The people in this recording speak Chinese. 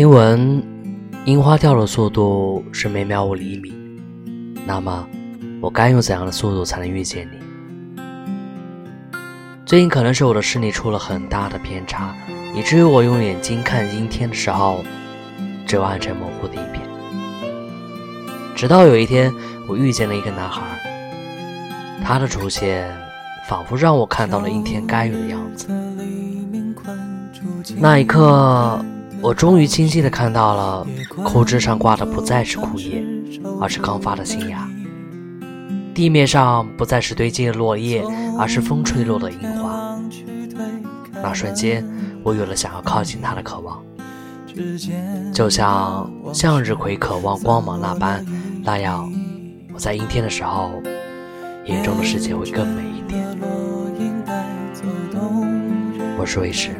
听闻樱花掉落速度是每秒五厘米，那么我该用怎样的速度才能遇见你？最近可能是我的视力出了很大的偏差，以至于我用眼睛看阴天的时候，只有暗沉模糊的一片。直到有一天，我遇见了一个男孩，他的出现仿佛让我看到了阴天该有的样子。那一刻。我终于清晰地看到了，枯枝上挂的不再是枯叶，而是刚发的新芽；地面上不再是堆积的落叶，而是风吹落的樱花。那瞬间，我有了想要靠近它的渴望，就像向日葵渴望光芒那般。那样，我在阴天的时候，眼中的世界会更美一点。我是魏迟。